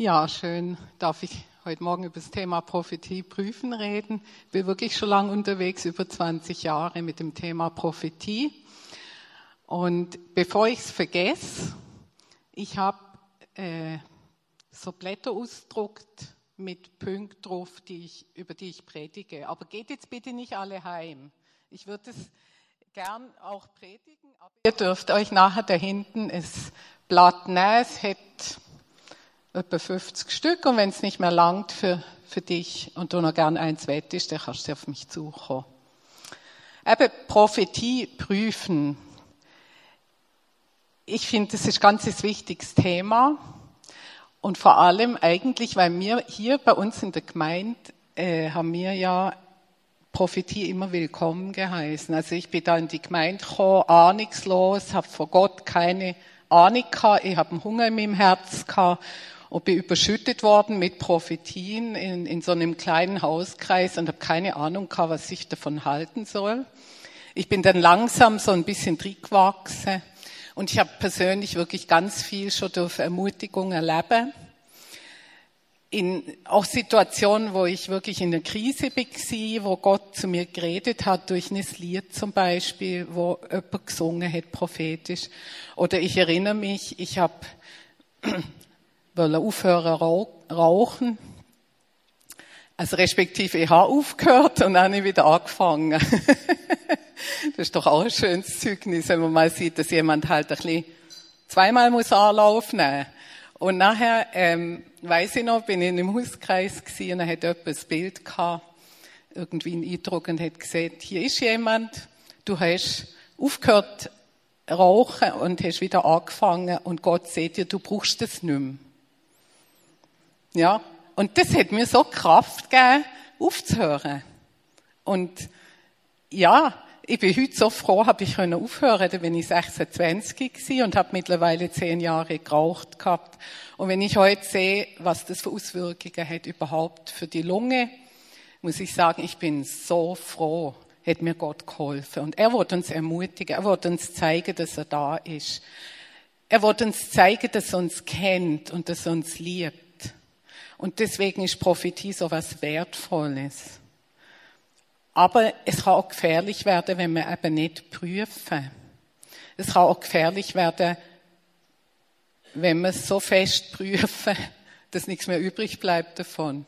Ja, schön darf ich heute Morgen über das Thema Prophetie prüfen reden. Ich bin wirklich schon lange unterwegs, über 20 Jahre mit dem Thema Prophetie. Und bevor ich es vergesse, ich habe äh, so Blätter ausgedruckt mit Punkten drauf, die ich, über die ich predige. Aber geht jetzt bitte nicht alle heim. Ich würde es gern auch predigen, aber ihr dürft euch nachher da hinten das Blatt nehmen. Es hat etwa 50 Stück und wenn es nicht mehr langt für, für dich und du noch gern eins wettest, dann kannst du auf mich zukommen. Eben Prophetie prüfen. Ich finde, das ist ein ganz wichtiges Thema. Und vor allem eigentlich, weil wir hier bei uns in der Gemeinde äh, haben wir ja Prophetie immer willkommen geheißen. Also ich bin da in die Gemeinde gekommen, ahnungslos, habe vor Gott keine Ahnung gehabt, ich habe einen Hunger in meinem Herz gehabt und bin überschüttet worden mit Prophetien in, in so einem kleinen Hauskreis und habe keine Ahnung gehabt, was ich davon halten soll. Ich bin dann langsam so ein bisschen drin gewachsen und ich habe persönlich wirklich ganz viel schon durch Ermutigung erleben. In auch Situationen, wo ich wirklich in der Krise war, wo Gott zu mir geredet hat, durch ein Lied zum Beispiel, wo jemand gesungen hat, prophetisch. Oder ich erinnere mich, ich habe wollte aufhören rauchen. Also respektive ich habe aufgehört und dann habe ich wieder angefangen. das ist doch auch ein schönes Zeugnis, wenn man mal sieht, dass jemand halt ein bisschen zweimal muss Anlauf nehmen. Und nachher, ähm, weiß ich noch, bin ich in einem Hauskreis gewesen, und dann hat ein Bild gehabt, irgendwie einen Eindruck und hat gesagt, hier ist jemand, du hast aufgehört rauchen und hast wieder angefangen und Gott sieht dir, du brauchst das nicht mehr. Ja, und das hat mir so Kraft gegeben, aufzuhören. Und ja, ich bin heute so froh, habe ich können aufhören. Da bin ich 26 gewesen und habe mittlerweile zehn Jahre geraucht gehabt. Und wenn ich heute sehe, was das für Auswirkungen hat überhaupt für die Lunge, muss ich sagen, ich bin so froh, hat mir Gott geholfen. Und er wird uns ermutigen, er wird uns zeigen, dass er da ist. Er wird uns zeigen, dass er uns kennt und dass er uns liebt. Und deswegen ist Prophetie so was Wertvolles. Aber es kann auch gefährlich werden, wenn wir eben nicht prüfen. Es kann auch gefährlich werden, wenn wir es so fest prüfen, dass nichts mehr übrig bleibt davon.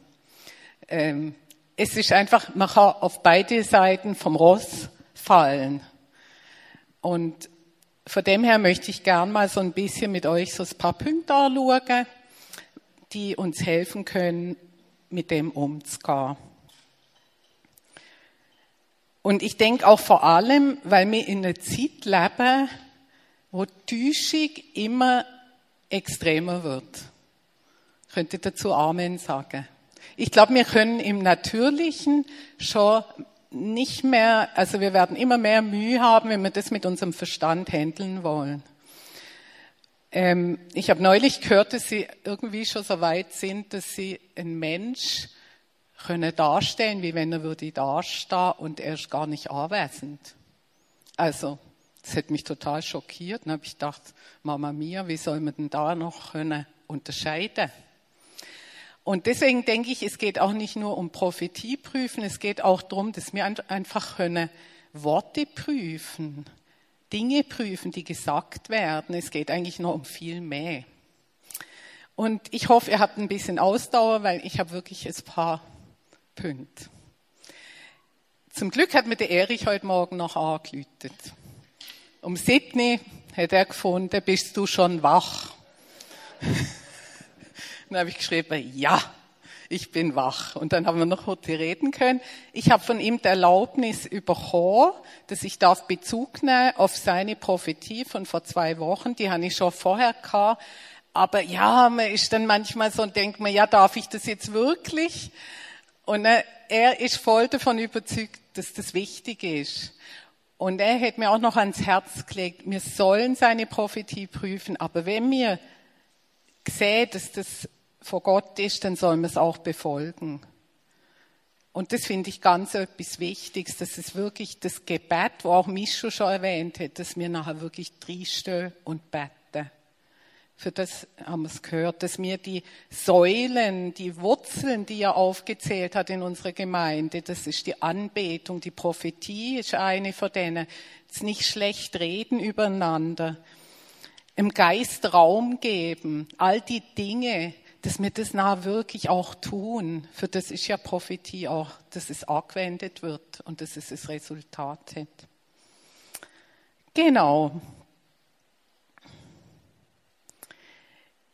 Ähm, es ist einfach, man kann auf beide Seiten vom Ross fallen. Und von dem her möchte ich gern mal so ein bisschen mit euch so ein paar Punkte anschauen die uns helfen können, mit dem umzugehen. Und ich denke auch vor allem, weil wir in einer Zeit leben, wo Täuschung immer extremer wird. Könnte dazu Amen sagen. Ich glaube, wir können im Natürlichen schon nicht mehr, also wir werden immer mehr Mühe haben, wenn wir das mit unserem Verstand handeln wollen. Ähm, ich habe neulich gehört, dass Sie irgendwie schon so weit sind, dass Sie einen Mensch können darstellen, wie wenn er würde dastehen und er ist gar nicht anwesend. Also, das hat mich total schockiert. Dann habe ich gedacht, Mama mia, wie soll man denn da noch können unterscheiden? Und deswegen denke ich, es geht auch nicht nur um Prophetie prüfen, es geht auch darum, dass wir einfach können Worte prüfen. Dinge prüfen, die gesagt werden. Es geht eigentlich noch um viel mehr. Und ich hoffe, ihr habt ein bisschen Ausdauer, weil ich habe wirklich ein paar Punkte. Zum Glück hat mir der Erich heute Morgen noch angelütet. Um Sydney hat er gefunden, bist du schon wach? Dann habe ich geschrieben, ja ich bin wach. Und dann haben wir noch heute reden können. Ich habe von ihm die Erlaubnis bekommen, dass ich darf Bezug nehmen auf seine Prophetie von vor zwei Wochen. Die habe ich schon vorher gehabt. Aber ja, man ist dann manchmal so und denkt man, ja, darf ich das jetzt wirklich? Und er ist voll davon überzeugt, dass das wichtig ist. Und er hat mir auch noch ans Herz gelegt, wir sollen seine Prophetie prüfen, aber wenn wir sehen, dass das vor Gott ist, dann soll man es auch befolgen. Und das finde ich ganz etwas Wichtiges, dass es wirklich das Gebet, wo auch Mischu schon erwähnt hat, dass wir nachher wirklich drinstehen und beten. Für das haben wir es gehört, dass wir die Säulen, die Wurzeln, die er aufgezählt hat in unserer Gemeinde, das ist die Anbetung, die Prophetie ist eine von denen. Das nicht schlecht reden übereinander, im Geist Raum geben, all die Dinge, dass wir das nah wirklich auch tun. Für das ist ja Prophetie auch, dass es angewendet wird und dass es das Resultat hat. Genau.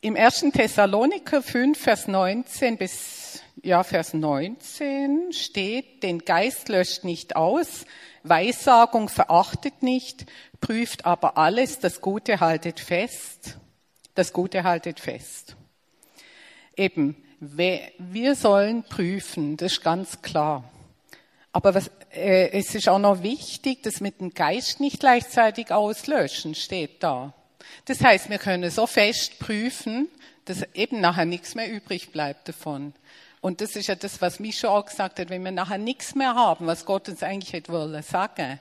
Im 1. Thessaloniker 5, Vers 19 bis, ja, Vers 19 steht, den Geist löscht nicht aus, Weissagung verachtet nicht, prüft aber alles, das Gute haltet fest, das Gute haltet fest. Eben, wir sollen prüfen, das ist ganz klar. Aber was, äh, es ist auch noch wichtig, dass mit dem Geist nicht gleichzeitig auslöschen, steht da. Das heißt, wir können so fest prüfen, dass eben nachher nichts mehr übrig bleibt davon. Und das ist ja das, was mich schon auch gesagt hat, wenn wir nachher nichts mehr haben, was Gott uns eigentlich hätte wollen sagen,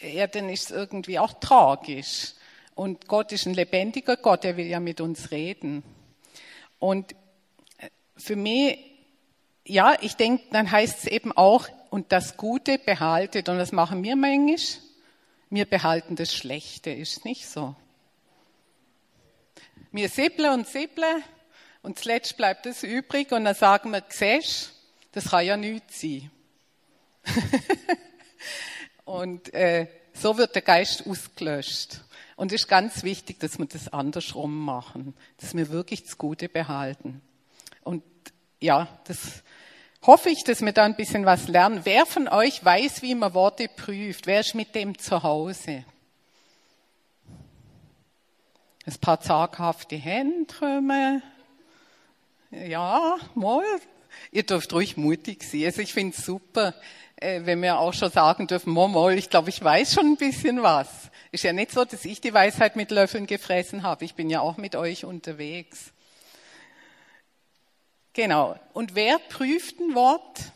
ja, dann ist es irgendwie auch tragisch. Und Gott ist ein lebendiger Gott, er will ja mit uns reden. Und für mich, ja, ich denke, dann heißt es eben auch, und das Gute behaltet. Und was machen wir manchmal? Wir behalten das Schlechte, ist nicht so. Wir säbeln und säbeln und zuletzt bleibt das übrig und dann sagen wir, siehst, das kann ja nichts sein. und äh, so wird der Geist ausgelöscht. Und es ist ganz wichtig, dass wir das andersrum machen, dass wir wirklich das Gute behalten. Und ja, das hoffe ich, dass wir da ein bisschen was lernen. Wer von euch weiß, wie man Worte prüft? Wer ist mit dem zu Hause? Ein paar zaghafte Hände. Ja, mal. Ihr dürft ruhig mutig sein. Also ich finde es super, äh, wenn wir auch schon sagen dürfen, mal, mal, ich glaube, ich weiß schon ein bisschen was. Ist ja nicht so, dass ich die Weisheit mit Löffeln gefressen habe. Ich bin ja auch mit euch unterwegs. Genau. Und wer prüft ein Wort?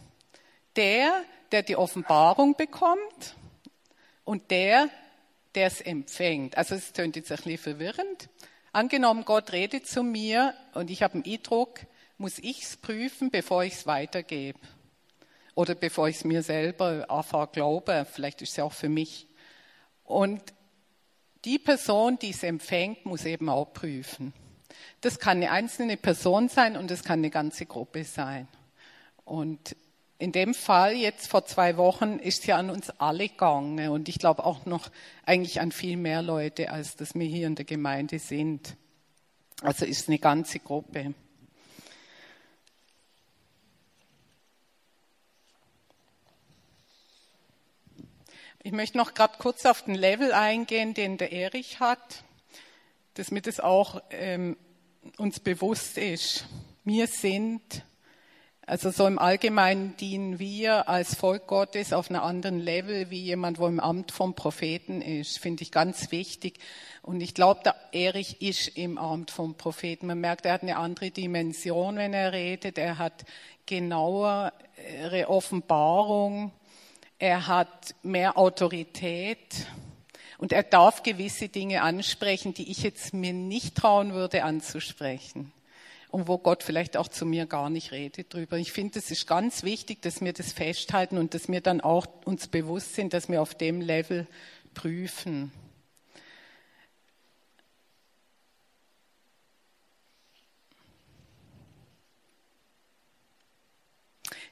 Der, der die Offenbarung bekommt und der, der es empfängt. Also es tönt jetzt ein bisschen verwirrend. Angenommen, Gott redet zu mir und ich habe einen Eindruck, muss ich es prüfen, bevor ich es weitergebe. Oder bevor ich es mir selber anfange glaube. Vielleicht ist es ja auch für mich. Und die Person, die es empfängt, muss eben auch prüfen. Das kann eine einzelne Person sein und das kann eine ganze Gruppe sein. Und in dem Fall jetzt vor zwei Wochen ist ja an uns alle gegangen und ich glaube auch noch eigentlich an viel mehr Leute, als dass wir hier in der Gemeinde sind. Also ist eine ganze Gruppe. Ich möchte noch gerade kurz auf den Level eingehen, den der Erich hat, dass mir das auch ähm, uns bewusst ist. Wir sind also so im Allgemeinen dienen wir als Volk Gottes auf einem anderen Level wie jemand, wo im Amt vom Propheten ist. Finde ich ganz wichtig. Und ich glaube, der Erich ist im Amt vom Propheten. Man merkt, er hat eine andere Dimension, wenn er redet. Er hat genauere Offenbarung. Er hat mehr Autorität. Und er darf gewisse Dinge ansprechen, die ich jetzt mir nicht trauen würde anzusprechen und wo Gott vielleicht auch zu mir gar nicht redet drüber. Ich finde, es ist ganz wichtig, dass wir das festhalten und dass wir dann auch uns bewusst sind, dass wir auf dem Level prüfen.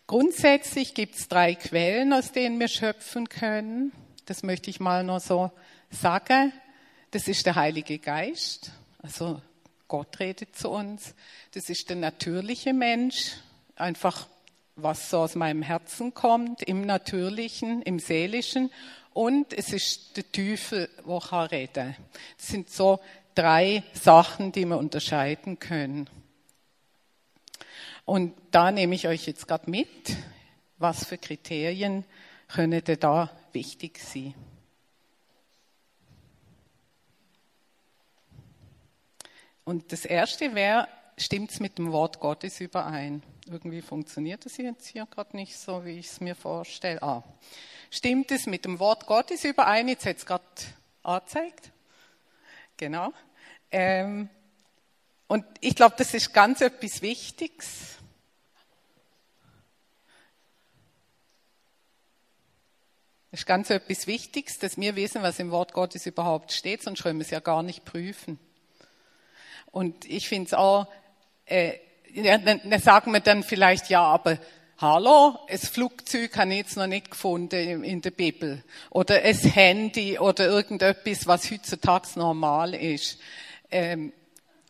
Grundsätzlich gibt es drei Quellen, aus denen wir schöpfen können. Das möchte ich mal noch so sagen. Das ist der Heilige Geist, also Gott redet zu uns. Das ist der natürliche Mensch, einfach was so aus meinem Herzen kommt, im Natürlichen, im Seelischen. Und es ist der Teufel, wo ich rede. Das sind so drei Sachen, die wir unterscheiden können. Und da nehme ich euch jetzt gerade mit, was für Kriterien können da wichtig sein. Und das erste wäre, stimmt es mit dem Wort Gottes überein? Irgendwie funktioniert das jetzt hier gerade nicht so, wie ich es mir vorstelle. Ah, stimmt es mit dem Wort Gottes überein? Jetzt hat es gerade angezeigt. Genau. Ähm, und ich glaube, das ist ganz etwas Wichtiges. Ist ganz etwas Wichtiges, dass wir wissen, was im Wort Gottes überhaupt steht, sonst können wir es ja gar nicht prüfen. Und ich finde es auch, äh, ja, dann, dann sagen wir dann vielleicht, ja, aber hallo, das Flugzeug habe ich jetzt noch nicht gefunden in der Bibel. Oder ein Handy oder irgendetwas, was heutzutage normal ist. Ähm,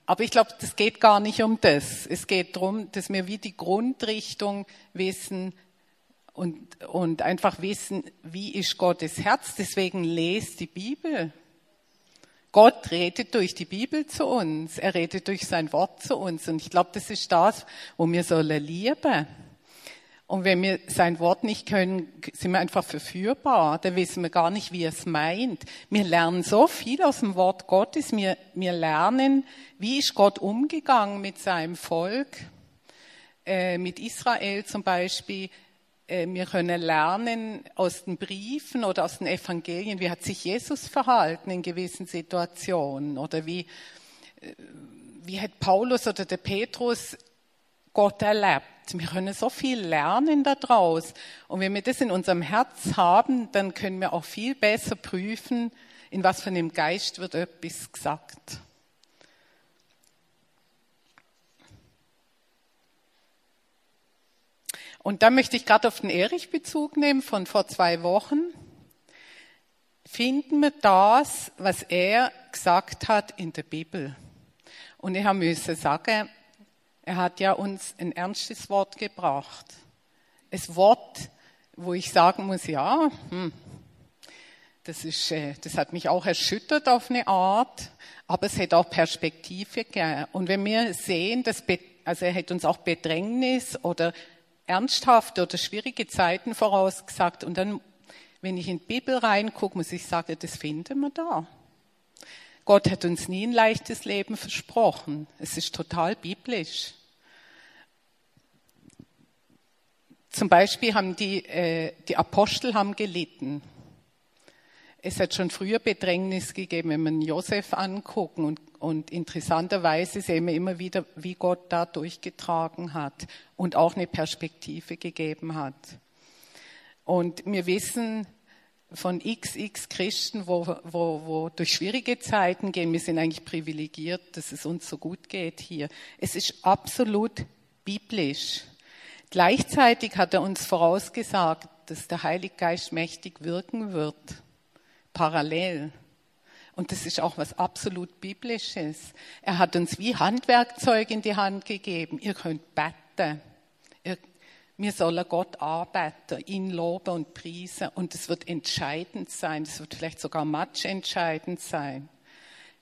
aber ich glaube, das geht gar nicht um das. Es geht darum, dass wir wie die Grundrichtung wissen und, und einfach wissen, wie ist Gottes Herz. Deswegen lest die Bibel. Gott redet durch die Bibel zu uns. Er redet durch sein Wort zu uns. Und ich glaube, das ist das, wo wir sollen lieben. Und wenn wir sein Wort nicht können, sind wir einfach verführbar. Da wissen wir gar nicht, wie er es meint. Wir lernen so viel aus dem Wort Gottes. Wir, wir lernen, wie ist Gott umgegangen mit seinem Volk, äh, mit Israel zum Beispiel. Äh, wir können lernen aus den Briefen oder aus den Evangelien, wie hat sich Jesus verhalten in gewissen Situationen oder wie, äh, wie hat Paulus oder der Petrus Gott erlebt. Wir können so viel lernen daraus. Und wenn wir das in unserem Herz haben, dann können wir auch viel besser prüfen, in was für einem Geist wird etwas gesagt. Und da möchte ich gerade auf den Erich Bezug nehmen von vor zwei Wochen. Finden wir das, was er gesagt hat in der Bibel. Und ich habe müssen sagen, er hat ja uns ein ernstes Wort gebracht. Ein Wort, wo ich sagen muss, ja, hm, das, ist, äh, das hat mich auch erschüttert auf eine Art, aber es hat auch Perspektive gegeben. Und wenn wir sehen, dass, also er hat uns auch Bedrängnis oder ernsthafte oder schwierige Zeiten vorausgesagt. Und dann, wenn ich in die Bibel reingucke, muss ich sagen, das finden wir da. Gott hat uns nie ein leichtes Leben versprochen. Es ist total biblisch. Zum Beispiel haben die, äh, die Apostel haben gelitten. Es hat schon früher Bedrängnis gegeben, wenn man Josef angucken und, und interessanterweise sehen wir immer wieder, wie Gott da durchgetragen hat und auch eine Perspektive gegeben hat. Und wir wissen von xx Christen, wo, wo, wo durch schwierige Zeiten gehen, wir sind eigentlich privilegiert, dass es uns so gut geht hier. Es ist absolut biblisch. Gleichzeitig hat er uns vorausgesagt, dass der Heilige Geist mächtig wirken wird parallel. Und das ist auch was absolut Biblisches. Er hat uns wie Handwerkzeug in die Hand gegeben. Ihr könnt beten. Wir sollen Gott arbeiten, ihn loben und priesen. Und es wird entscheidend sein. Es wird vielleicht sogar matchentscheidend sein.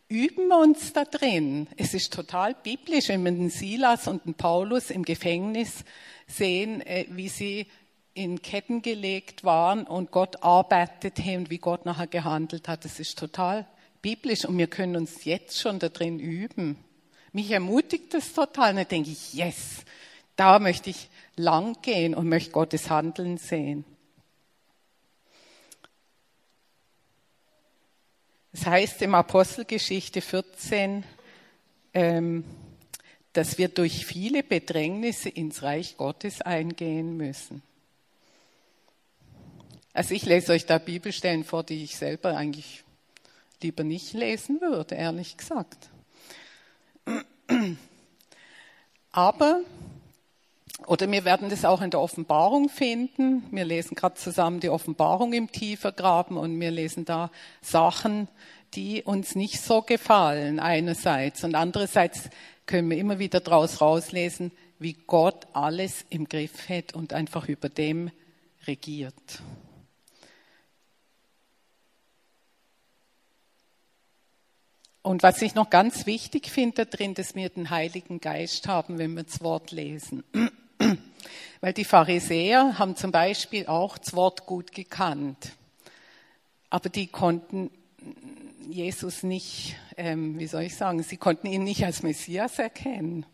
Üben wir uns da drin. Es ist total biblisch, wenn wir den Silas und den Paulus im Gefängnis sehen, äh, wie sie in Ketten gelegt waren und Gott arbeitet und wie Gott nachher gehandelt hat. Das ist total biblisch und wir können uns jetzt schon da drin üben. Mich ermutigt das total. Und dann denke ich, yes, da möchte ich lang gehen und möchte Gottes Handeln sehen. Das heißt im Apostelgeschichte 14, ähm, dass wir durch viele Bedrängnisse ins Reich Gottes eingehen müssen. Also ich lese euch da Bibelstellen vor, die ich selber eigentlich lieber nicht lesen würde, ehrlich gesagt. Aber, oder wir werden das auch in der Offenbarung finden. Wir lesen gerade zusammen die Offenbarung im Tiefergraben und wir lesen da Sachen, die uns nicht so gefallen einerseits und andererseits können wir immer wieder daraus rauslesen, wie Gott alles im Griff hat und einfach über dem regiert. Und was ich noch ganz wichtig finde drin, dass wir den Heiligen Geist haben, wenn wir das Wort lesen. Weil die Pharisäer haben zum Beispiel auch das Wort gut gekannt. Aber die konnten Jesus nicht, ähm, wie soll ich sagen, sie konnten ihn nicht als Messias erkennen.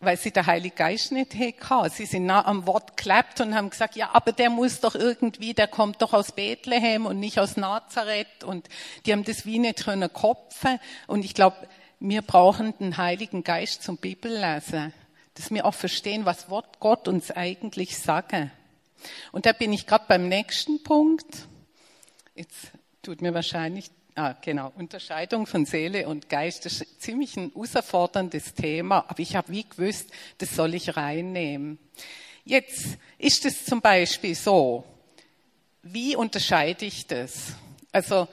Weil sie der Heilige Geist nicht hatten. Sie sind nah am Wort geklappt und haben gesagt, ja, aber der muss doch irgendwie, der kommt doch aus Bethlehem und nicht aus Nazareth. Und die haben das wie nicht können kopfen. Und ich glaube, wir brauchen den Heiligen Geist zum Bibellesen, dass wir auch verstehen, was Wort Gott uns eigentlich sagen. Und da bin ich gerade beim nächsten Punkt. Jetzt tut mir wahrscheinlich Ah, genau. Unterscheidung von Seele und Geist das ist ziemlich ein herausforderndes Thema, aber ich habe wie gewusst, das soll ich reinnehmen. Jetzt ist es zum Beispiel so, wie unterscheide ich das? Also,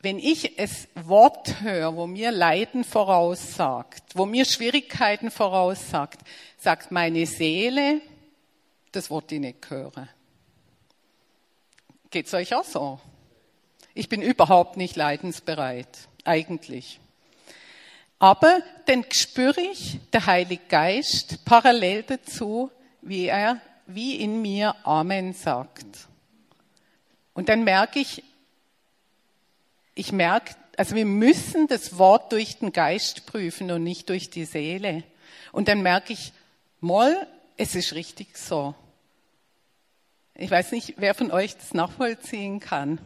wenn ich es Wort höre, wo mir Leiden voraussagt, wo mir Schwierigkeiten voraussagt, sagt meine Seele, das Wort ich nicht hören. Geht's euch auch so? Ich bin überhaupt nicht leidensbereit, eigentlich. Aber dann spüre ich der Heilige Geist parallel dazu, wie er, wie in mir Amen sagt. Und dann merke ich, ich merke, also wir müssen das Wort durch den Geist prüfen und nicht durch die Seele. Und dann merke ich, Moll, es ist richtig so. Ich weiß nicht, wer von euch das nachvollziehen kann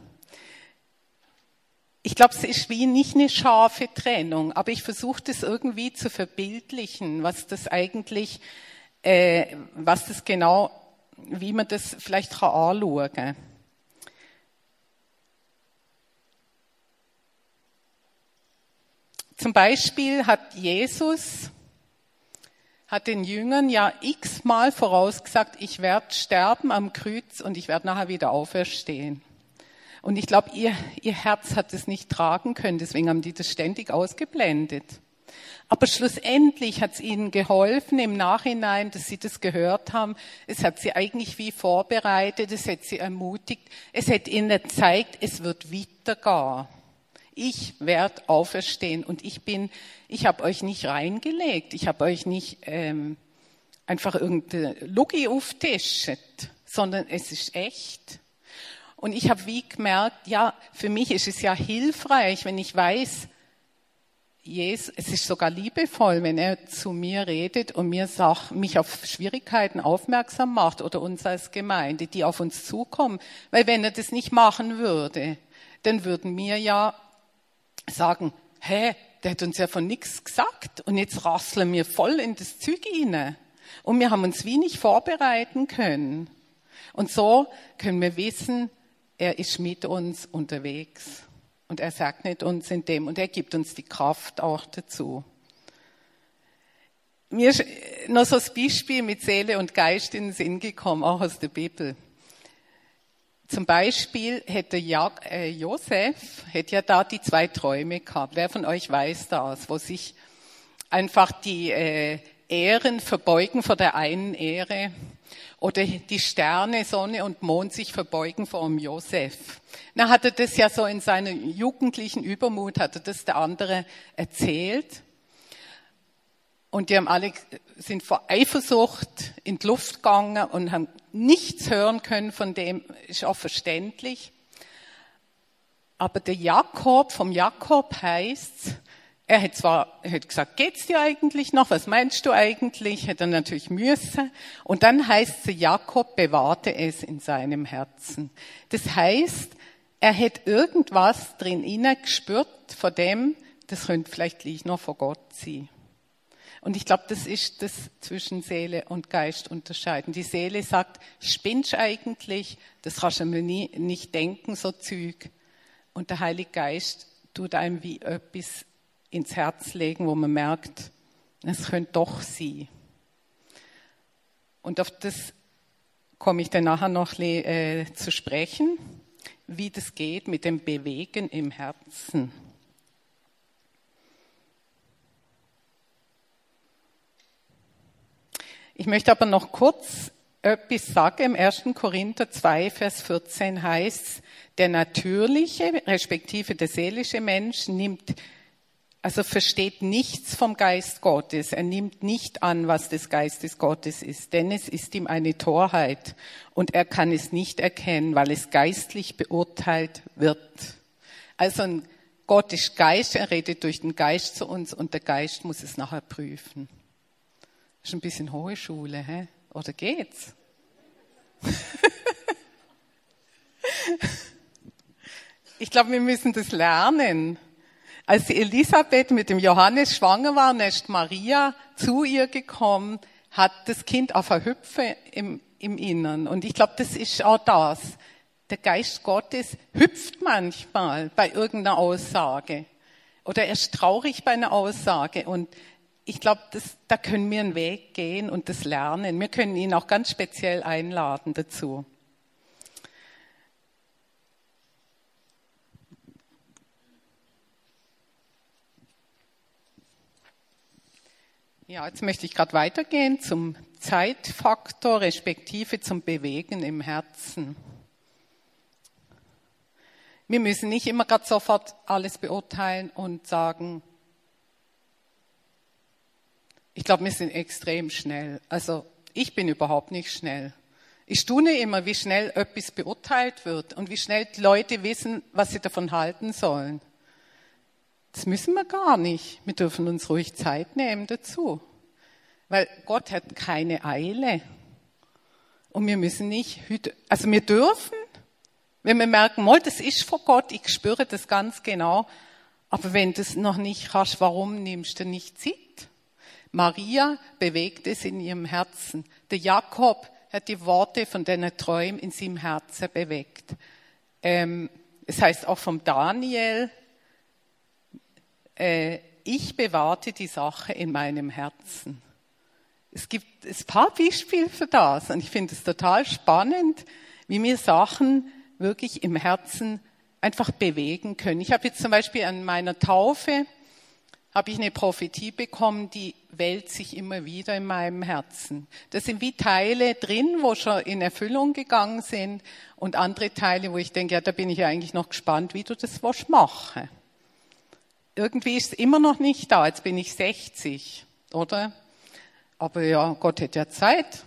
ich glaube, es ist wie nicht eine scharfe Trennung, aber ich versuche das irgendwie zu verbildlichen, was das eigentlich, äh, was das genau, wie man das vielleicht kann anschauen kann. Zum Beispiel hat Jesus, hat den Jüngern ja x-mal vorausgesagt, ich werde sterben am Kreuz und ich werde nachher wieder auferstehen. Und ich glaube, ihr, ihr Herz hat es nicht tragen können, deswegen haben die das ständig ausgeblendet. Aber schlussendlich hat es ihnen geholfen im Nachhinein, dass sie das gehört haben. Es hat sie eigentlich wie vorbereitet, es hat sie ermutigt, es hat ihnen gezeigt, es wird weitergehen. Ich werde auferstehen und ich bin, ich habe euch nicht reingelegt, ich habe euch nicht ähm, einfach irgendeine Lugi auftischt, sondern es ist echt. Und ich habe wie gemerkt, ja, für mich ist es ja hilfreich, wenn ich weiß, Jesus, es ist sogar liebevoll, wenn er zu mir redet und mir sagt, mich auf Schwierigkeiten aufmerksam macht oder uns als Gemeinde, die auf uns zukommen. Weil wenn er das nicht machen würde, dann würden wir ja sagen, hä, der hat uns ja von nichts gesagt und jetzt rasseln wir voll in das Zeug hinein. Und wir haben uns wie nicht vorbereiten können. Und so können wir wissen, er ist mit uns unterwegs. Und er sagt nicht uns in dem und er gibt uns die Kraft auch dazu. Mir ist noch so ein Beispiel mit Seele und Geist in den Sinn gekommen, auch aus der Bibel. Zum Beispiel hätte äh, Josef hätte ja da die zwei Träume gehabt. Wer von euch weiß das, wo sich einfach die äh, Ehren verbeugen vor der einen Ehre oder die Sterne, Sonne und Mond sich verbeugen vor dem Josef. Na, hat er das ja so in seinem jugendlichen Übermut, hat er das der andere erzählt. Und die haben alle, sind vor Eifersucht in die Luft gegangen und haben nichts hören können von dem, ist auch verständlich. Aber der Jakob, vom Jakob heißt er hat zwar er hat gesagt, geht's dir eigentlich noch? Was meinst du eigentlich? Hätte er natürlich müssen. Und dann heißt es, Jakob bewahrte es in seinem Herzen. Das heißt, er hat irgendwas drin inne gespürt, von dem, das könnte vielleicht gleich noch vor Gott sein. Und ich glaube, das ist das zwischen Seele und Geist unterscheiden. Die Seele sagt, spinnst eigentlich, das kannst du mir nie, nicht denken, so Züg. Und der Heilige Geist tut einem wie etwas ins Herz legen, wo man merkt, es könnte doch sie. Und auf das komme ich dann nachher noch äh, zu sprechen, wie das geht mit dem Bewegen im Herzen. Ich möchte aber noch kurz etwas sagen. Im 1. Korinther 2, Vers 14 heißt, der natürliche, respektive der seelische Mensch nimmt also versteht nichts vom Geist Gottes. Er nimmt nicht an, was des Geistes Gottes ist, denn es ist ihm eine Torheit und er kann es nicht erkennen, weil es geistlich beurteilt wird. Also ein Gott ist Geist, er redet durch den Geist zu uns und der Geist muss es nachher prüfen. Ist ein bisschen hohe Schule, hä? Oder geht's? ich glaube, wir müssen das lernen. Als Elisabeth mit dem Johannes schwanger war, ist Maria zu ihr gekommen, hat das Kind auf Hüpfe im, im Innern. Und ich glaube, das ist auch das. Der Geist Gottes hüpft manchmal bei irgendeiner Aussage. Oder er ist traurig bei einer Aussage. Und ich glaube, da können wir einen Weg gehen und das lernen. Wir können ihn auch ganz speziell einladen dazu. Ja, jetzt möchte ich gerade weitergehen zum Zeitfaktor, respektive zum Bewegen im Herzen. Wir müssen nicht immer gerade sofort alles beurteilen und sagen, ich glaube, wir sind extrem schnell. Also ich bin überhaupt nicht schnell. Ich staune immer, wie schnell etwas beurteilt wird und wie schnell die Leute wissen, was sie davon halten sollen. Das müssen wir gar nicht. Wir dürfen uns ruhig Zeit nehmen dazu. Weil Gott hat keine Eile. Und wir müssen nicht, also wir dürfen, wenn wir merken, mal, das ist vor Gott, ich spüre das ganz genau. Aber wenn du es noch nicht hast, warum nimmst du nicht Zeit? Maria bewegt es in ihrem Herzen. Der Jakob hat die Worte von deiner Träumen in seinem Herzen bewegt. Ähm, es heißt auch vom Daniel, äh, ich bewahrte die Sache in meinem Herzen. Es gibt ein paar Beispiele für das und ich finde es total spannend, wie mir Sachen wirklich im Herzen einfach bewegen können. Ich habe jetzt zum Beispiel an meiner Taufe habe ich eine Prophetie bekommen, die wälzt sich immer wieder in meinem Herzen. Das sind wie Teile drin, wo schon in Erfüllung gegangen sind und andere Teile, wo ich denke, ja, da bin ich ja eigentlich noch gespannt, wie du das was machen irgendwie ist es immer noch nicht da. Jetzt bin ich 60, oder? Aber ja, Gott hat ja Zeit.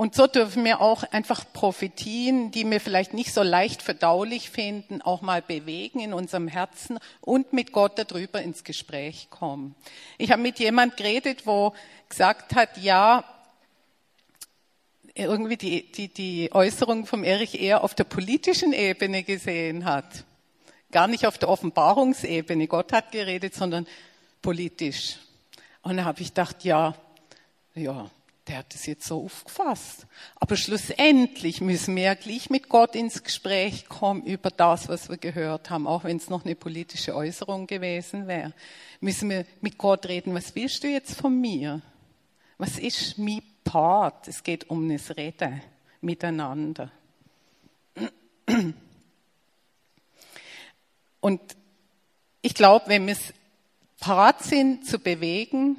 Und so dürfen wir auch einfach Prophetien, die wir vielleicht nicht so leicht verdaulich finden, auch mal bewegen in unserem Herzen und mit Gott darüber ins Gespräch kommen. Ich habe mit jemand geredet, wo gesagt hat, ja, irgendwie die, die, die Äußerung vom Erich eher auf der politischen Ebene gesehen hat. Gar nicht auf der Offenbarungsebene. Gott hat geredet, sondern politisch. Und da habe ich gedacht, ja, ja, der hat es jetzt so aufgefasst. Aber schlussendlich müssen wir ja gleich mit Gott ins Gespräch kommen über das, was wir gehört haben, auch wenn es noch eine politische Äußerung gewesen wäre. Müssen wir mit Gott reden, was willst du jetzt von mir? Was ist mein Part? Es geht um das Reden miteinander. Und ich glaube, wenn wir es parat sind zu bewegen,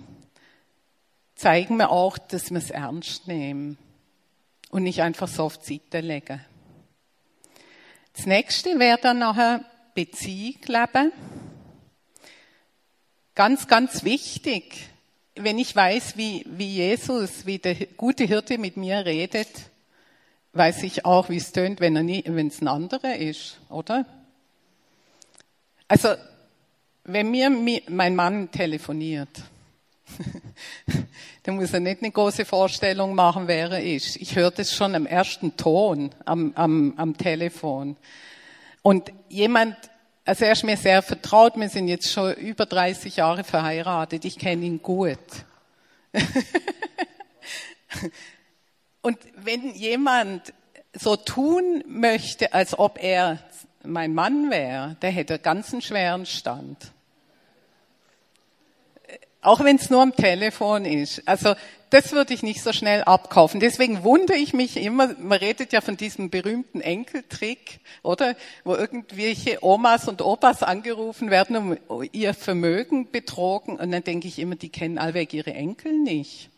zeigen wir auch, dass wir es ernst nehmen und nicht einfach so auf die Seite legen. Das nächste wäre dann nachher Beziehung leben. Ganz, ganz wichtig, wenn ich weiß, wie, wie Jesus, wie der gute Hirte mit mir redet, weiß ich auch, wie es tönt, wenn, es ein anderer ist, oder? Also, wenn mir mein Mann telefoniert, dann muss er nicht eine große Vorstellung machen, wer er ist. Ich höre das schon am ersten Ton am, am, am Telefon. Und jemand, also er ist mir sehr vertraut, wir sind jetzt schon über 30 Jahre verheiratet, ich kenne ihn gut. Und wenn jemand so tun möchte, als ob er mein Mann wäre, der hätte ganz einen schweren Stand. Auch wenn es nur am Telefon ist. Also das würde ich nicht so schnell abkaufen. Deswegen wundere ich mich immer, man redet ja von diesem berühmten Enkeltrick, oder? Wo irgendwelche Omas und Opas angerufen werden, um ihr Vermögen betrogen. Und dann denke ich immer, die kennen allweg ihre Enkel nicht.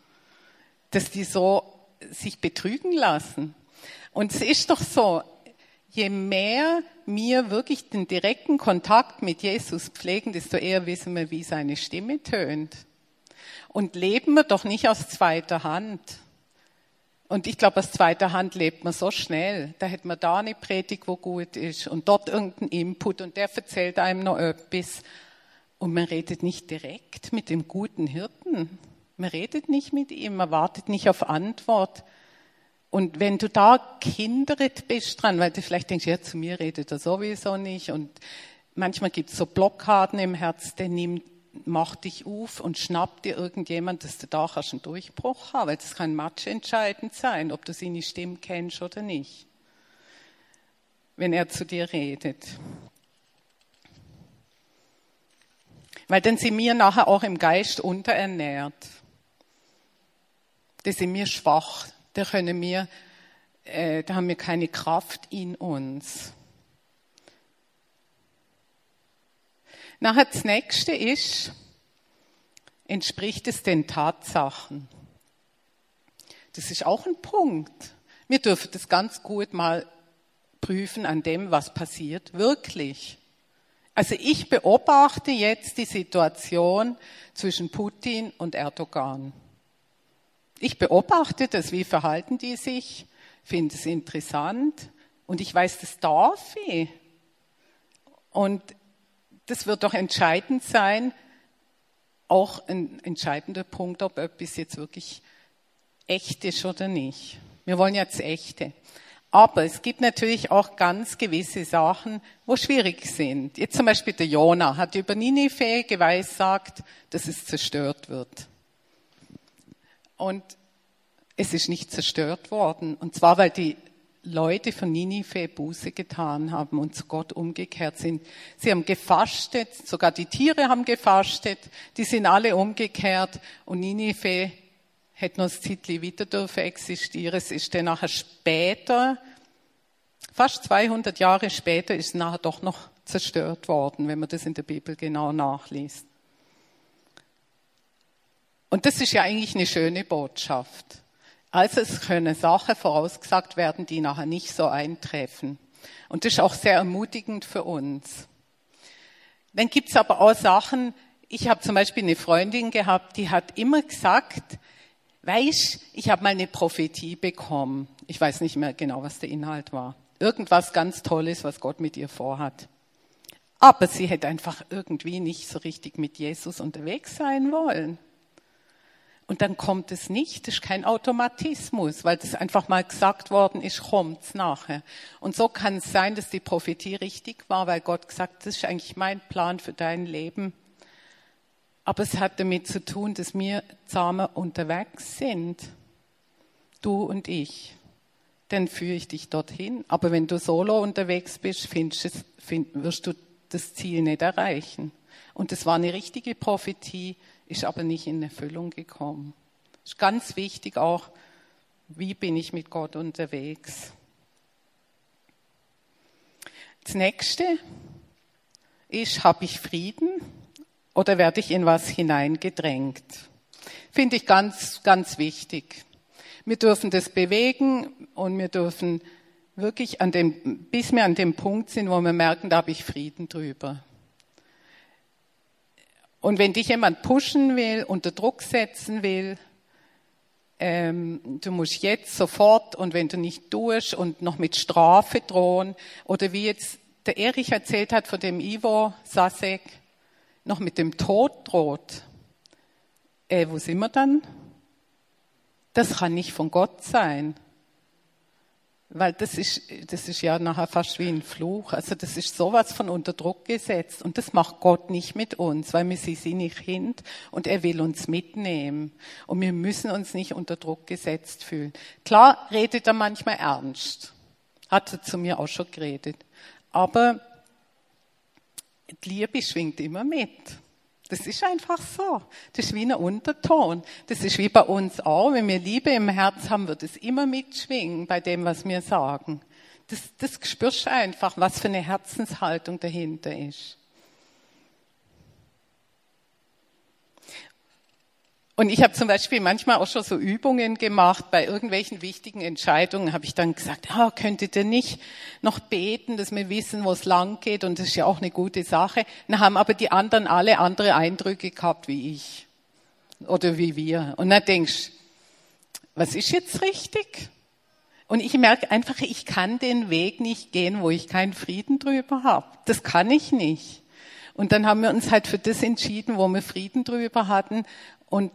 Dass die so sich betrügen lassen. Und es ist doch so, je mehr wir wirklich den direkten Kontakt mit Jesus pflegen, desto eher wissen wir, wie seine Stimme tönt. Und leben wir doch nicht aus zweiter Hand. Und ich glaube, aus zweiter Hand lebt man so schnell. Da hätte man da eine Predigt, wo gut ist und dort irgendeinen Input und der erzählt einem noch etwas. Und man redet nicht direkt mit dem guten Hirten. Man redet nicht mit ihm, man wartet nicht auf Antwort. Und wenn du da kindert bist dran, weil du vielleicht denkst, ja, zu mir redet er sowieso nicht. Und manchmal gibt es so Blockaden im Herz, der nimmt, macht dich auf und schnappt dir irgendjemand, dass du da kannst einen Durchbruch haben. Weil das kann matchentscheidend sein, ob du seine Stimme kennst oder nicht. Wenn er zu dir redet. Weil dann sind wir nachher auch im Geist unterernährt. Da sind wir schwach. Da können wir, äh, da haben wir keine Kraft in uns. Nachher das nächste ist, entspricht es den Tatsachen? Das ist auch ein Punkt. Wir dürfen das ganz gut mal prüfen an dem, was passiert wirklich. Also ich beobachte jetzt die Situation zwischen Putin und Erdogan. Ich beobachte das, wie verhalten die sich, finde es interessant und ich weiß, das darf ich. Und das wird doch entscheidend sein, auch ein entscheidender Punkt, ob etwas jetzt wirklich echt ist oder nicht. Wir wollen jetzt echte. Aber es gibt natürlich auch ganz gewisse Sachen, wo schwierig sind. Jetzt zum Beispiel der Jona hat über Ninive geweissagt, dass es zerstört wird. Und es ist nicht zerstört worden. Und zwar, weil die Leute von Ninive Buße getan haben und zu Gott umgekehrt sind. Sie haben gefastet, sogar die Tiere haben gefastet, die sind alle umgekehrt und Ninive hätte noch das Titel wieder dürfen existieren. Es ist dann nachher später, fast 200 Jahre später, ist es nachher doch noch zerstört worden, wenn man das in der Bibel genau nachliest. Und das ist ja eigentlich eine schöne Botschaft. Also es können Sachen vorausgesagt werden, die nachher nicht so eintreffen. Und das ist auch sehr ermutigend für uns. Dann gibt's aber auch Sachen, ich habe zum Beispiel eine Freundin gehabt, die hat immer gesagt, Weißt, ich habe mal eine Prophetie bekommen. Ich weiß nicht mehr genau, was der Inhalt war. Irgendwas ganz Tolles, was Gott mit ihr vorhat. Aber sie hätte einfach irgendwie nicht so richtig mit Jesus unterwegs sein wollen. Und dann kommt es nicht, das ist kein Automatismus, weil das einfach mal gesagt worden ist, kommt's nachher. Und so kann es sein, dass die Prophetie richtig war, weil Gott gesagt, das ist eigentlich mein Plan für dein Leben. Aber es hat damit zu tun, dass wir zusammen unterwegs sind. Du und ich. Dann führe ich dich dorthin. Aber wenn du solo unterwegs bist, findest, find, wirst du das Ziel nicht erreichen. Und das war eine richtige Prophetie, ist aber nicht in Erfüllung gekommen. Ist ganz wichtig auch, wie bin ich mit Gott unterwegs. Das nächste ist, habe ich Frieden? oder werde ich in was hineingedrängt? Finde ich ganz, ganz wichtig. Wir dürfen das bewegen und wir dürfen wirklich an dem, bis wir an dem Punkt sind, wo wir merken, da habe ich Frieden drüber. Und wenn dich jemand pushen will, unter Druck setzen will, ähm, du musst jetzt sofort und wenn du nicht tust und noch mit Strafe drohen oder wie jetzt der Erich erzählt hat von dem Ivo Sasek, noch mit dem Tod droht, äh, wo sind wir dann? Das kann nicht von Gott sein. Weil das ist, das ist ja nachher fast wie ein Fluch. Also das ist sowas von unter Druck gesetzt. Und das macht Gott nicht mit uns, weil wir sie sind nicht Kind und er will uns mitnehmen. Und wir müssen uns nicht unter Druck gesetzt fühlen. Klar redet er manchmal ernst. Hat er zu mir auch schon geredet. Aber die Liebe schwingt immer mit. Das ist einfach so. Das ist wie ein Unterton. Das ist wie bei uns auch. Wenn wir Liebe im Herz haben, wird es immer mitschwingen bei dem, was wir sagen. Das, das spürst du einfach, was für eine Herzenshaltung dahinter ist. Und ich habe zum Beispiel manchmal auch schon so Übungen gemacht. Bei irgendwelchen wichtigen Entscheidungen habe ich dann gesagt, ah, könntet ihr nicht noch beten, dass wir wissen, wo es lang geht? Und das ist ja auch eine gute Sache. Dann haben aber die anderen alle andere Eindrücke gehabt wie ich oder wie wir. Und dann denkst was ist jetzt richtig? Und ich merke einfach, ich kann den Weg nicht gehen, wo ich keinen Frieden drüber habe. Das kann ich nicht. Und dann haben wir uns halt für das entschieden, wo wir Frieden drüber hatten. Und,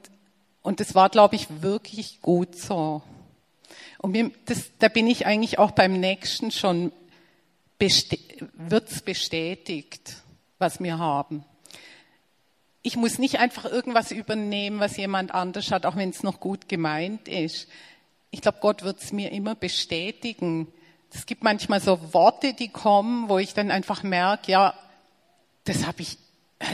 Und das war, glaube ich, wirklich gut so. Und mir, das, da bin ich eigentlich auch beim nächsten schon, beste, wird's bestätigt, was wir haben. Ich muss nicht einfach irgendwas übernehmen, was jemand anders hat, auch wenn es noch gut gemeint ist. Ich glaube, Gott wird es mir immer bestätigen. Es gibt manchmal so Worte, die kommen, wo ich dann einfach merke, ja, das habe ich,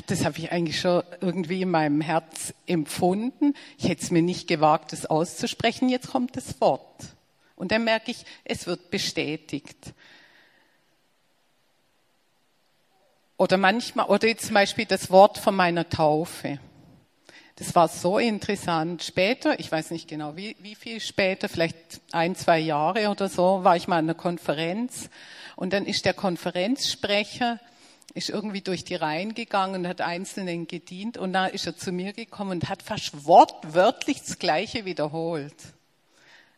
das habe ich eigentlich schon irgendwie in meinem Herz empfunden. Ich hätte es mir nicht gewagt, das auszusprechen. Jetzt kommt das Wort. Und dann merke ich, es wird bestätigt. Oder manchmal, oder jetzt zum Beispiel das Wort von meiner Taufe. Das war so interessant. Später, ich weiß nicht genau wie, wie viel später, vielleicht ein, zwei Jahre oder so, war ich mal an einer Konferenz und dann ist der Konferenzsprecher ist irgendwie durch die Reihen gegangen und hat Einzelnen gedient und da ist er zu mir gekommen und hat fast wortwörtlich das Gleiche wiederholt.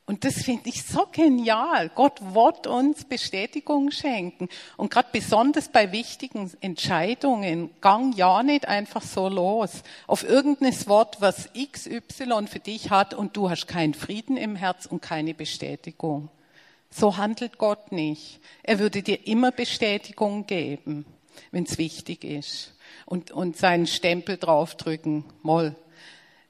Und das finde ich so genial. Gott wird uns Bestätigung schenken. Und gerade besonders bei wichtigen Entscheidungen, gang ja nicht einfach so los. Auf irgendein Wort, was XY für dich hat und du hast keinen Frieden im Herz und keine Bestätigung. So handelt Gott nicht. Er würde dir immer Bestätigung geben, wenn es wichtig ist. Und, und seinen Stempel draufdrücken. Moll,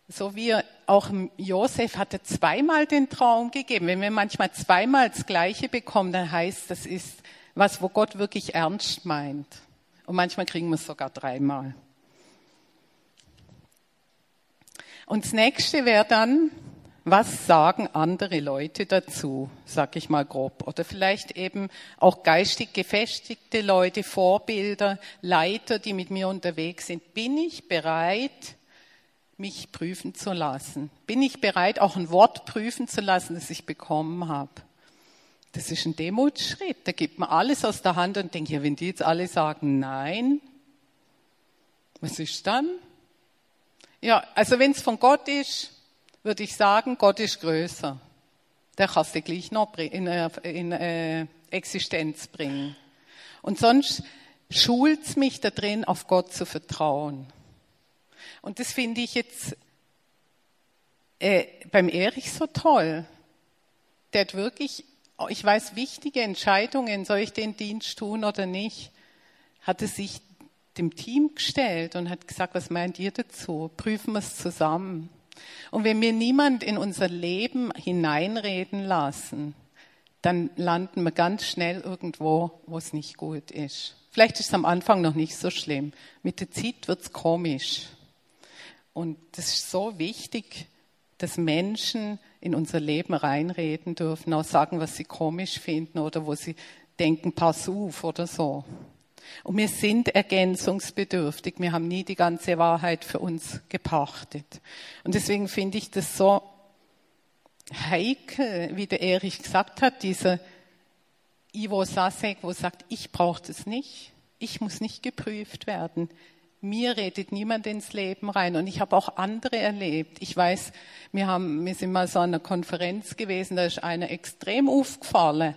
so wie auch Josef hatte zweimal den Traum gegeben. Wenn wir manchmal zweimal das Gleiche bekommen, dann heißt das ist was, wo Gott wirklich ernst meint. Und manchmal kriegen wir es sogar dreimal. Und das nächste wäre dann, was sagen andere Leute dazu, sag ich mal grob. Oder vielleicht eben auch geistig gefestigte Leute, Vorbilder, Leiter, die mit mir unterwegs sind. Bin ich bereit, mich prüfen zu lassen? Bin ich bereit, auch ein Wort prüfen zu lassen, das ich bekommen habe? Das ist ein Demutschritt. Da gibt man alles aus der Hand und denkt, ja, wenn die jetzt alle sagen Nein, was ist dann? Ja, also wenn es von Gott ist, würde ich sagen, Gott ist größer. Der kannst du gleich noch in, in äh, Existenz bringen. Und sonst schult es mich da drin, auf Gott zu vertrauen. Und das finde ich jetzt äh, beim Erich so toll. Der hat wirklich, ich weiß, wichtige Entscheidungen, soll ich den Dienst tun oder nicht, hat er sich dem Team gestellt und hat gesagt, was meint ihr dazu? Prüfen wir es zusammen. Und wenn wir niemand in unser Leben hineinreden lassen, dann landen wir ganz schnell irgendwo, wo es nicht gut ist. Vielleicht ist es am Anfang noch nicht so schlimm. Mit der Zeit wird es komisch. Und das ist so wichtig, dass Menschen in unser Leben reinreden dürfen, auch sagen, was sie komisch finden oder wo sie denken, pass auf oder so. Und wir sind ergänzungsbedürftig. Wir haben nie die ganze Wahrheit für uns gepachtet. Und deswegen finde ich das so heikel, wie der Erich gesagt hat, dieser Ivo Sasek, wo sagt, ich brauche das nicht. Ich muss nicht geprüft werden mir redet niemand ins Leben rein. Und ich habe auch andere erlebt. Ich weiß, wir, haben, wir sind mal so an einer Konferenz gewesen, da ist einer extrem aufgefallen,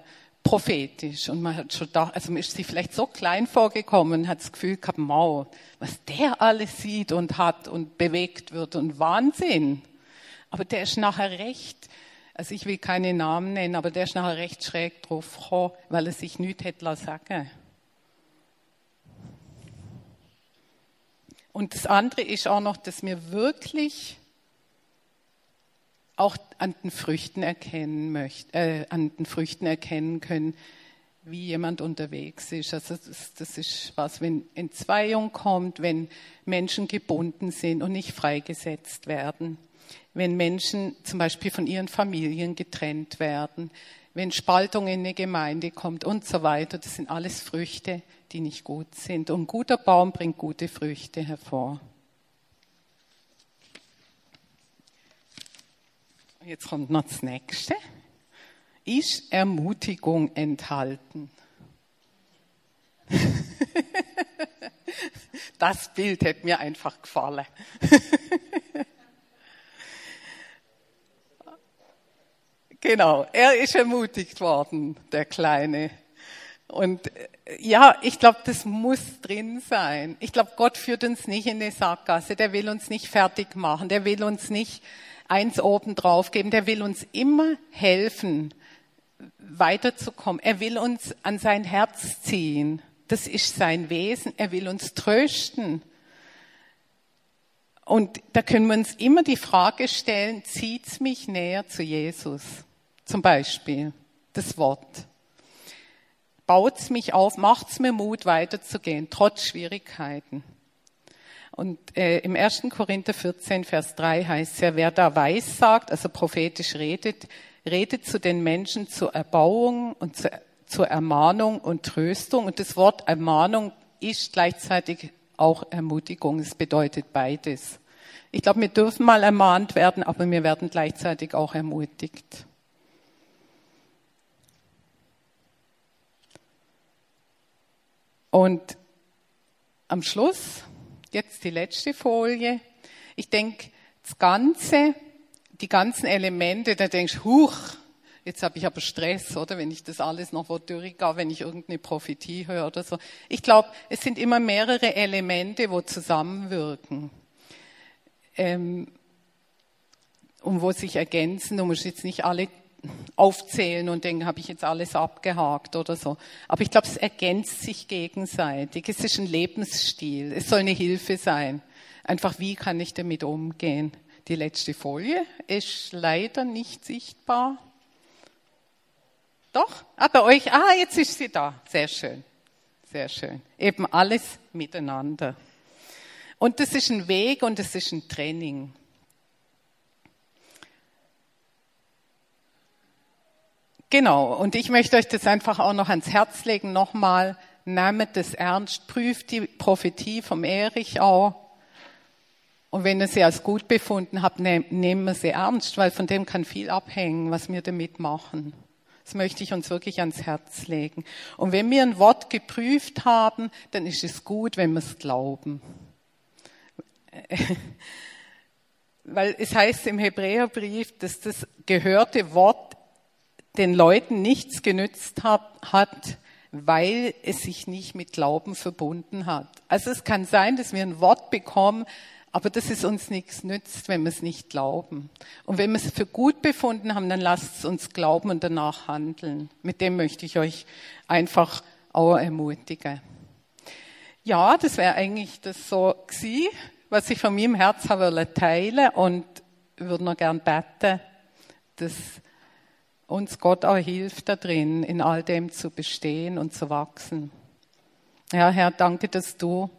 prophetisch. Und man hat schon da, also mir ist sie vielleicht so klein vorgekommen, hat das Gefühl gehabt, wow, was der alles sieht und hat und bewegt wird und Wahnsinn. Aber der ist nachher recht, also ich will keine Namen nennen, aber der ist nachher recht schräg drauf weil er sich nichts hätte sagen Und das andere ist auch noch, dass wir wirklich auch an den Früchten erkennen möchten, äh, an den Früchten erkennen können, wie jemand unterwegs ist. Also das, das ist was, wenn Entzweiung kommt, wenn Menschen gebunden sind und nicht freigesetzt werden, wenn Menschen zum Beispiel von ihren Familien getrennt werden, wenn Spaltung in eine Gemeinde kommt und so weiter. Das sind alles Früchte, die nicht gut sind. Und ein guter Baum bringt gute Früchte hervor. Jetzt kommt noch das nächste. Ist Ermutigung enthalten? Das Bild hätte mir einfach gefallen. Genau, er ist ermutigt worden, der Kleine. Und äh, ja, ich glaube, das muss drin sein. Ich glaube, Gott führt uns nicht in eine Sackgasse. Der will uns nicht fertig machen. Der will uns nicht eins oben drauf geben. Der will uns immer helfen, weiterzukommen. Er will uns an sein Herz ziehen. Das ist sein Wesen. Er will uns trösten. Und da können wir uns immer die Frage stellen, zieht's mich näher zu Jesus? Zum Beispiel das Wort. Baut's mich auf, macht's mir Mut, weiterzugehen, trotz Schwierigkeiten. Und äh, im 1. Korinther 14, Vers 3 heißt es ja, wer da weiß sagt, also prophetisch redet, redet zu den Menschen zur Erbauung und zur, zur Ermahnung und Tröstung. Und das Wort Ermahnung ist gleichzeitig auch Ermutigung. Es bedeutet beides. Ich glaube, wir dürfen mal ermahnt werden, aber wir werden gleichzeitig auch ermutigt. Und am Schluss, jetzt die letzte Folie. Ich denke, das Ganze, die ganzen Elemente, da denkst du, huch, jetzt habe ich aber Stress, oder? Wenn ich das alles noch durchgehe, wenn ich irgendeine Prophetie höre oder so. Ich glaube, es sind immer mehrere Elemente, wo zusammenwirken. Ähm, und wo sich ergänzen. Du musst jetzt nicht alle aufzählen und denken, habe ich jetzt alles abgehakt oder so. Aber ich glaube, es ergänzt sich gegenseitig. Es ist ein Lebensstil. Es soll eine Hilfe sein. Einfach, wie kann ich damit umgehen? Die letzte Folie ist leider nicht sichtbar. Doch? Ah, bei euch. Ah, jetzt ist sie da. Sehr schön. Sehr schön. Eben alles miteinander. Und das ist ein Weg und das ist ein Training. Genau, und ich möchte euch das einfach auch noch ans Herz legen, nochmal, nehmt es ernst, prüft die Prophetie vom Erich auch. Und wenn ihr sie als gut befunden habt, nehmen wir sie ernst, weil von dem kann viel abhängen, was wir damit machen. Das möchte ich uns wirklich ans Herz legen. Und wenn wir ein Wort geprüft haben, dann ist es gut, wenn wir es glauben. Weil es heißt im Hebräerbrief, dass das gehörte Wort den Leuten nichts genützt hat, weil es sich nicht mit Glauben verbunden hat. Also es kann sein, dass wir ein Wort bekommen, aber dass es uns nichts nützt, wenn wir es nicht glauben. Und wenn wir es für gut befunden haben, dann lasst es uns glauben und danach handeln. Mit dem möchte ich euch einfach auch ermutigen. Ja, das wäre eigentlich das so gewesen, was ich von meinem Herz habe teilen und würde noch gern beten, dass uns Gott auch hilft da drin, in all dem zu bestehen und zu wachsen. Ja, Herr, danke, dass du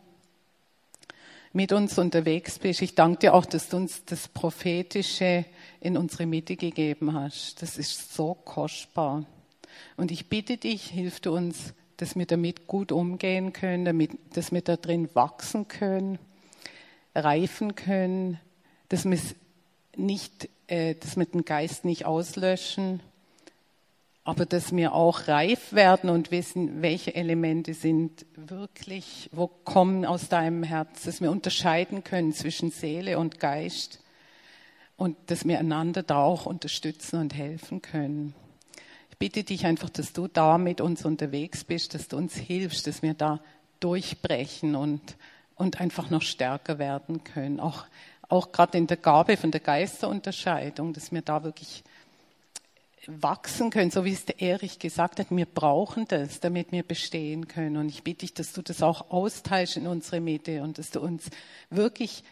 mit uns unterwegs bist. Ich danke dir auch, dass du uns das Prophetische in unsere Mitte gegeben hast. Das ist so kostbar. Und ich bitte dich, hilf du uns, dass wir damit gut umgehen können, damit, dass wir da drin wachsen können, reifen können, dass wir nicht, äh, dass wir den Geist nicht auslöschen, aber dass wir auch reif werden und wissen, welche Elemente sind wirklich, wo kommen aus deinem Herz, dass wir unterscheiden können zwischen Seele und Geist und dass wir einander da auch unterstützen und helfen können. Ich bitte dich einfach, dass du da mit uns unterwegs bist, dass du uns hilfst, dass wir da durchbrechen und, und einfach noch stärker werden können. Auch, auch gerade in der Gabe von der Geisterunterscheidung, dass wir da wirklich wachsen können, so wie es der Erich gesagt hat. Wir brauchen das, damit wir bestehen können. Und ich bitte dich, dass du das auch austeilst in unsere Mitte und dass du uns wirklich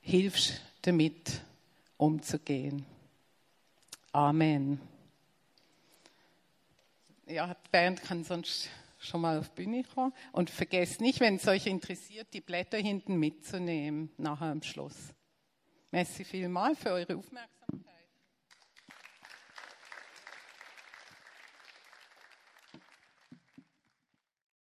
hilfst, damit umzugehen. Amen. Ja, Bernd kann sonst schon mal auf Bühne kommen. Und vergesst nicht, wenn es euch interessiert, die Blätter hinten mitzunehmen, nachher am Schluss. Merci vielmal für eure Aufmerksamkeit.